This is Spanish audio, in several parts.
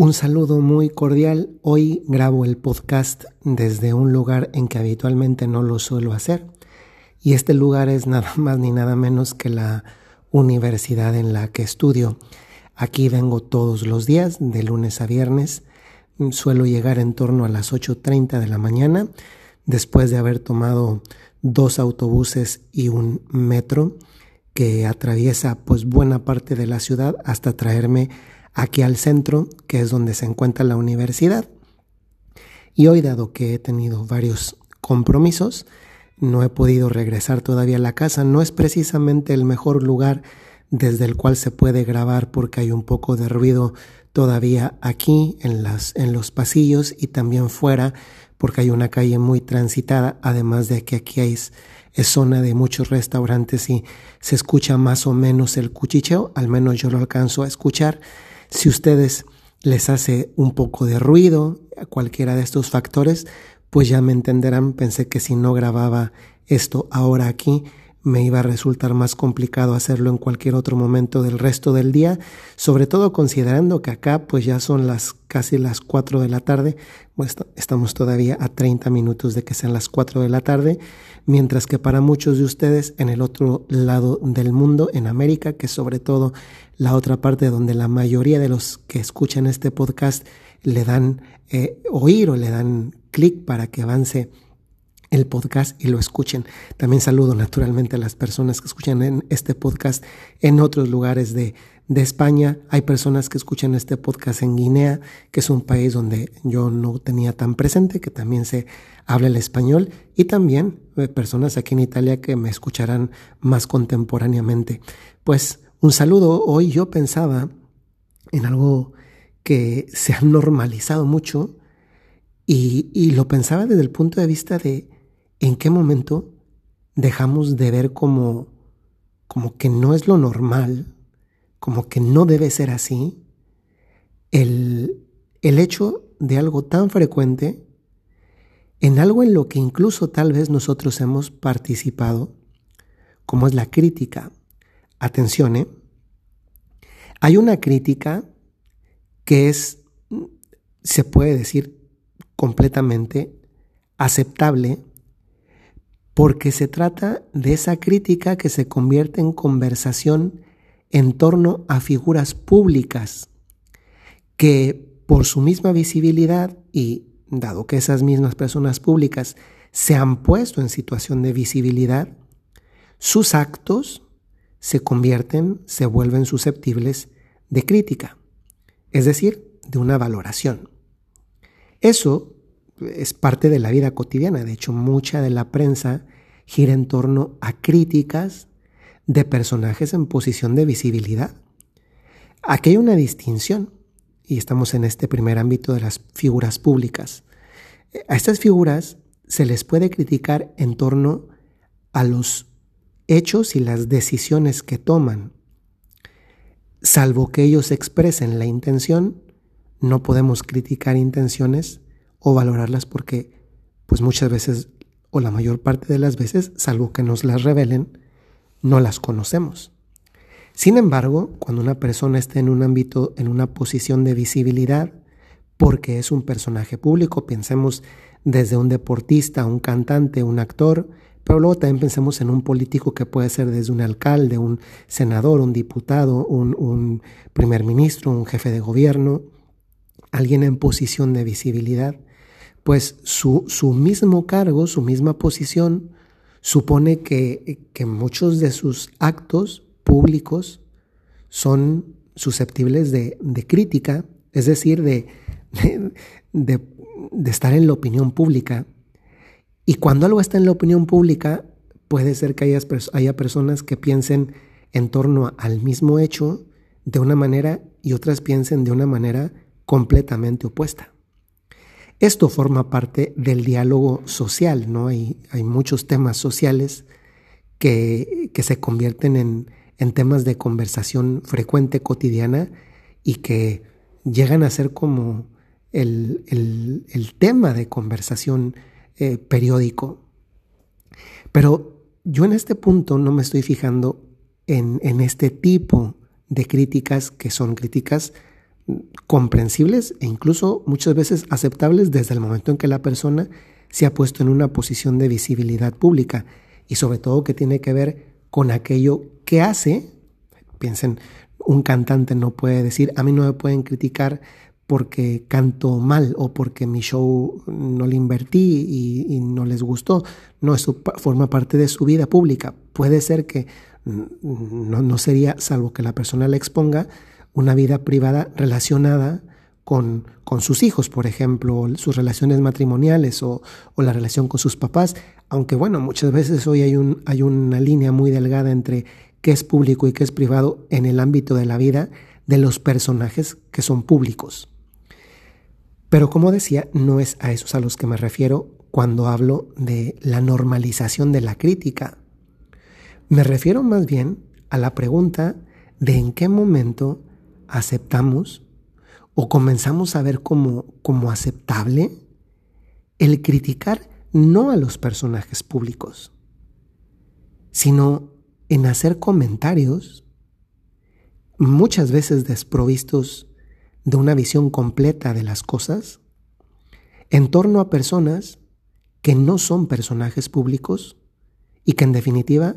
Un saludo muy cordial. Hoy grabo el podcast desde un lugar en que habitualmente no lo suelo hacer. Y este lugar es nada más ni nada menos que la universidad en la que estudio. Aquí vengo todos los días, de lunes a viernes. Suelo llegar en torno a las 8.30 de la mañana, después de haber tomado dos autobuses y un metro que atraviesa pues buena parte de la ciudad hasta traerme aquí al centro, que es donde se encuentra la universidad. Y hoy, dado que he tenido varios compromisos, no he podido regresar todavía a la casa. No es precisamente el mejor lugar desde el cual se puede grabar porque hay un poco de ruido todavía aquí en, las, en los pasillos y también fuera porque hay una calle muy transitada, además de que aquí hay, es zona de muchos restaurantes y se escucha más o menos el cuchicheo, al menos yo lo alcanzo a escuchar. Si ustedes les hace un poco de ruido a cualquiera de estos factores, pues ya me entenderán. Pensé que si no grababa esto ahora aquí, me iba a resultar más complicado hacerlo en cualquier otro momento del resto del día, sobre todo considerando que acá pues ya son las casi las 4 de la tarde, pues estamos todavía a 30 minutos de que sean las 4 de la tarde, mientras que para muchos de ustedes en el otro lado del mundo, en América, que sobre todo la otra parte donde la mayoría de los que escuchan este podcast le dan eh, oír o le dan clic para que avance el podcast y lo escuchen. También saludo naturalmente a las personas que escuchan este podcast en otros lugares de, de, España. Hay personas que escuchan este podcast en Guinea, que es un país donde yo no tenía tan presente, que también se habla el español, y también eh, personas aquí en Italia que me escucharán más contemporáneamente. Pues un saludo. Hoy yo pensaba en algo que se ha normalizado mucho y, y lo pensaba desde el punto de vista de ¿en qué momento dejamos de ver como, como que no es lo normal, como que no debe ser así, el, el hecho de algo tan frecuente en algo en lo que incluso tal vez nosotros hemos participado, como es la crítica. Atención, ¿eh? Hay una crítica que es, se puede decir, completamente aceptable porque se trata de esa crítica que se convierte en conversación en torno a figuras públicas que por su misma visibilidad y dado que esas mismas personas públicas se han puesto en situación de visibilidad, sus actos se convierten, se vuelven susceptibles de crítica, es decir, de una valoración. Eso es parte de la vida cotidiana. De hecho, mucha de la prensa gira en torno a críticas de personajes en posición de visibilidad. Aquí hay una distinción, y estamos en este primer ámbito de las figuras públicas. A estas figuras se les puede criticar en torno a los hechos y las decisiones que toman. Salvo que ellos expresen la intención, no podemos criticar intenciones o valorarlas porque pues muchas veces o la mayor parte de las veces, salvo que nos las revelen, no las conocemos. Sin embargo, cuando una persona está en un ámbito, en una posición de visibilidad, porque es un personaje público, pensemos desde un deportista, un cantante, un actor, pero luego también pensemos en un político que puede ser desde un alcalde, un senador, un diputado, un, primer ministro, un jefe de gobierno, alguien en posición de visibilidad pues su, su mismo cargo, su misma posición, supone que, que muchos de sus actos públicos son susceptibles de, de crítica, es decir, de, de, de, estar en la opinión pública. Y cuando algo está en la opinión pública, puede ser que haya, personas que piensen en torno al mismo hecho de una manera y otras piensen de una manera completamente opuesta. Esto forma parte del diálogo social, ¿no? Hay, hay muchos temas sociales que, que se convierten en, en, temas de conversación frecuente, cotidiana, y que llegan a ser como el, el, el tema de conversación eh, periódico. Pero yo en este punto no me estoy fijando en, en este tipo de críticas que son críticas comprensibles e incluso muchas veces aceptables desde el momento en que la persona se ha puesto en una posición de visibilidad pública y sobre todo que tiene que ver con aquello que hace. Piensen, un cantante no puede decir, a mí no me pueden criticar porque canto mal o porque mi show no le invertí y, no les gustó. No, eso forma parte de su vida pública. Puede ser que no, no sería, salvo que la persona le exponga, una vida privada relacionada con, con sus hijos, por ejemplo, sus relaciones matrimoniales o, o, la relación con sus papás. Aunque bueno, muchas veces hoy hay, un, hay una línea muy delgada entre qué es público y qué es privado en el ámbito de la vida de los personajes que son públicos. Pero como decía, no es a esos a los que me refiero cuando hablo de la normalización de la crítica. Me refiero más bien a la pregunta de en qué momento aceptamos o comenzamos a ver como, como aceptable el criticar no a los personajes públicos, sino en hacer comentarios muchas veces desprovistos de una visión completa de las cosas en torno a personas que no son personajes públicos y que en definitiva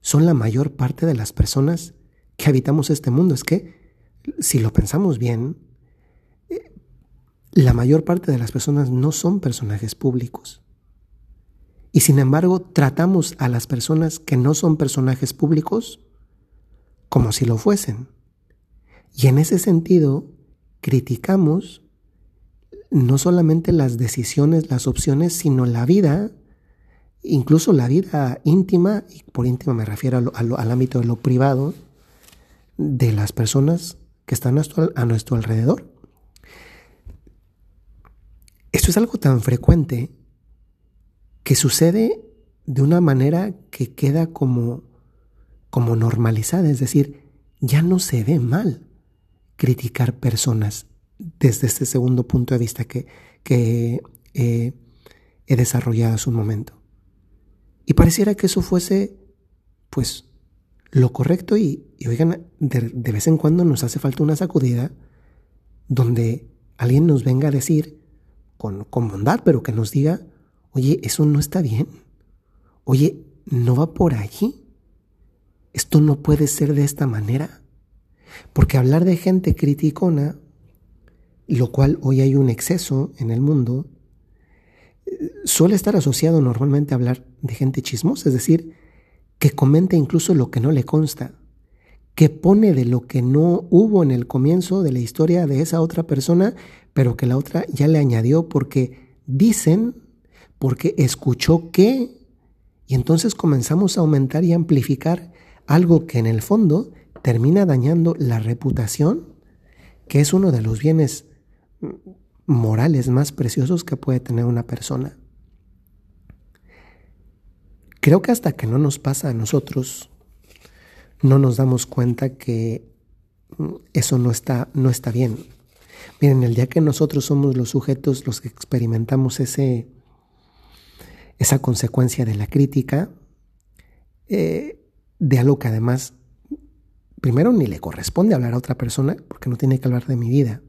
son la mayor parte de las personas que habitamos este mundo. Es que si lo pensamos bien, eh, la mayor parte de las personas no son personajes públicos. Y sin embargo, tratamos a las personas que no son personajes públicos como si lo fuesen. Y en ese sentido, criticamos no solamente las decisiones, las opciones, sino la vida, incluso la vida íntima, y por íntima me refiero al ámbito de lo privado, de las personas que están a nuestro, alrededor. Esto es algo tan frecuente que sucede de una manera que queda como, como normalizada, es decir, ya no se ve mal criticar personas desde este segundo punto de vista que, que eh, he desarrollado hace un momento. Y pareciera que eso fuese, pues, lo correcto y, oigan, de, de, vez en cuando nos hace falta una sacudida donde alguien nos venga a decir con, con bondad, pero que nos diga, oye, eso no está bien. Oye, no va por allí. Esto no puede ser de esta manera. Porque hablar de gente criticona, lo cual hoy hay un exceso en el mundo, suele estar asociado normalmente a hablar de gente chismosa, es decir, que comenta incluso lo que no le consta, que pone de lo que no hubo en el comienzo de la historia de esa otra persona, pero que la otra ya le añadió porque dicen, porque escuchó que, y entonces comenzamos a aumentar y amplificar algo que en el fondo termina dañando la reputación, que es uno de los bienes morales más preciosos que puede tener una persona. Creo que hasta que no nos pasa a nosotros, no nos damos cuenta que eso no está, no está bien. Miren, el día que nosotros somos los sujetos los que experimentamos ese, esa consecuencia de la crítica, eh, de algo que además, primero ni le corresponde hablar a otra persona, porque no tiene que hablar de mi vida,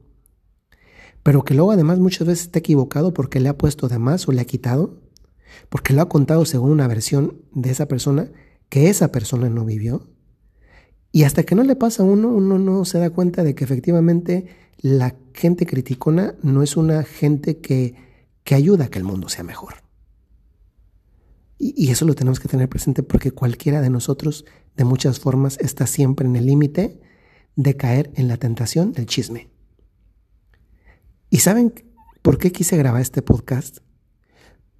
pero que luego además muchas veces está equivocado porque le ha puesto de más o le ha quitado, porque lo ha contado según una versión de esa persona que esa persona no vivió. Y hasta que no le pasa a uno, uno no se da cuenta de que efectivamente la gente criticona no es una gente que, que ayuda a que el mundo sea mejor. Y, y eso lo tenemos que tener presente porque cualquiera de nosotros, de muchas formas, está siempre en el límite de caer en la tentación del chisme. ¿Y saben por qué quise grabar este podcast?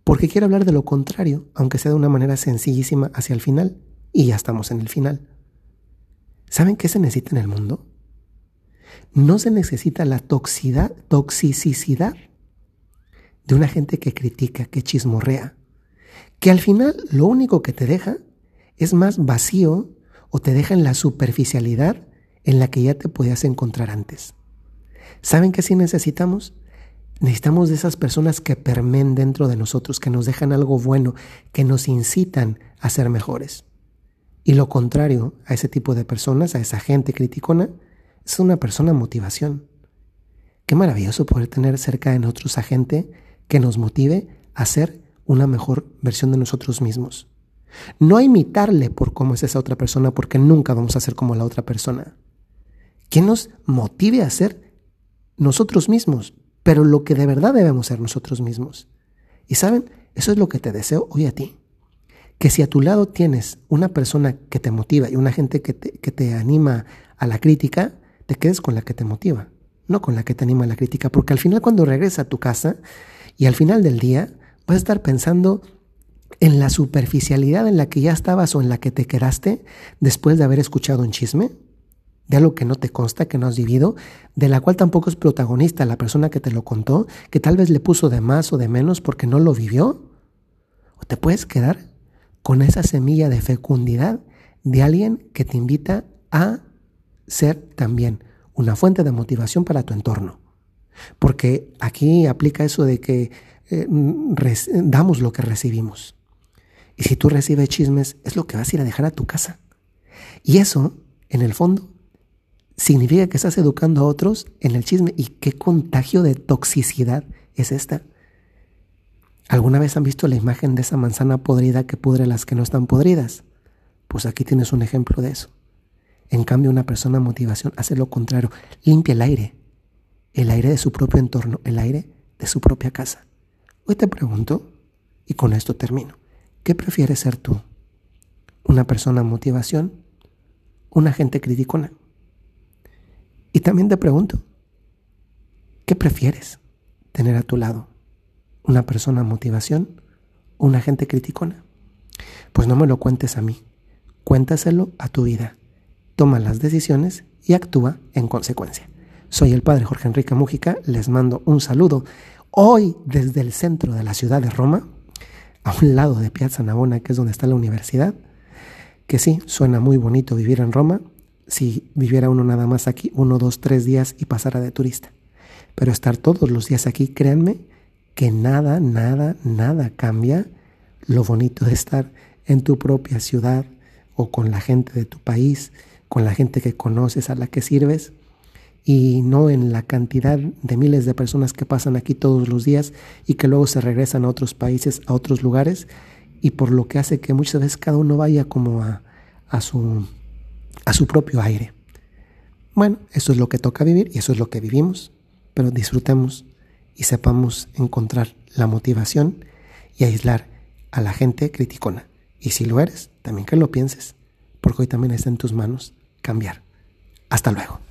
porque quiero hablar de lo contrario, aunque sea de una manera sencillísima hacia el final, y ya estamos en el final. ¿Saben qué se necesita en el mundo? No se necesita la toxicidad, toxicidad de una gente que critica, que chismorrea, que al final lo único que te deja es más vacío o te deja en la superficialidad en la que ya te podías encontrar antes. ¿Saben qué sí necesitamos? Necesitamos de esas personas que permen dentro de nosotros, que nos dejan algo bueno, que nos incitan a ser mejores. Y lo contrario a ese tipo de personas, a esa gente criticona, es una persona motivación. Qué maravilloso poder tener cerca de nosotros a gente que nos motive a ser una mejor versión de nosotros mismos. No imitarle por cómo es esa otra persona, porque nunca vamos a ser como la otra persona. Que nos motive a ser nosotros mismos, pero lo que de verdad debemos ser nosotros mismos. Y saben, eso es lo que te deseo hoy a ti. Que si a tu lado tienes una persona que te motiva y una gente que que te anima a la crítica, te quedes con la que te motiva, no con la que te anima a la crítica, porque al final cuando regresas a tu casa y al final del día vas a estar pensando en la superficialidad en la que ya estabas o en la que te quedaste después de haber escuchado un chisme, de algo que no te consta, que no has vivido, de la cual tampoco es protagonista la persona que te lo contó, que tal vez le puso de más o de menos porque no lo vivió. O te puedes quedar con esa semilla de fecundidad de alguien que te invita a ser también una fuente de motivación para tu entorno. Porque aquí aplica eso de que eh, damos lo que recibimos. Y si tú recibes chismes, es lo que vas a ir a dejar a tu casa. Y eso, en el fondo, significa que estás educando a otros en el chisme. ¿Y qué contagio de toxicidad es esta? ¿Alguna vez han visto la imagen de esa manzana podrida que pudre las que no están podridas? Pues aquí tienes un ejemplo de eso. En cambio, una persona motivación hace lo contrario, limpia el aire, el aire de su propio entorno, el aire de su propia casa. Hoy te pregunto, y con esto termino, ¿qué prefieres ser tú? ¿Una persona motivación? ¿Un agente criticona? Y también te pregunto, ¿qué prefieres tener a tu lado? ¿Una persona motivación o un agente criticona? Pues no me lo cuentes a mí, cuéntaselo a tu vida. Toma las decisiones y actúa en consecuencia. Soy el padre Jorge Enrique Mújica, les mando un saludo Hoy, desde el centro de la ciudad de Roma, a un lado de Piazza Navona, que es donde está la universidad, que sí, suena muy bonito vivir en Roma, si viviera uno nada más aquí, uno, dos, tres días y pasara de turista. Pero estar todos los días aquí, créanme que nada, nada, nada cambia lo bonito de estar en tu propia ciudad o con la gente de tu país, con la gente que conoces, a la que sirves y no en la cantidad de miles de personas que pasan aquí todos los días y que luego se regresan a otros países, a otros lugares, y por lo que hace que muchas veces cada uno vaya como a, a, su, a su propio aire. Bueno, eso es lo que toca vivir y eso es lo que vivimos, pero disfrutemos y sepamos encontrar la motivación y aislar a la gente criticona. Y si lo eres, también que lo pienses, porque hoy también está en tus manos cambiar. Hasta luego.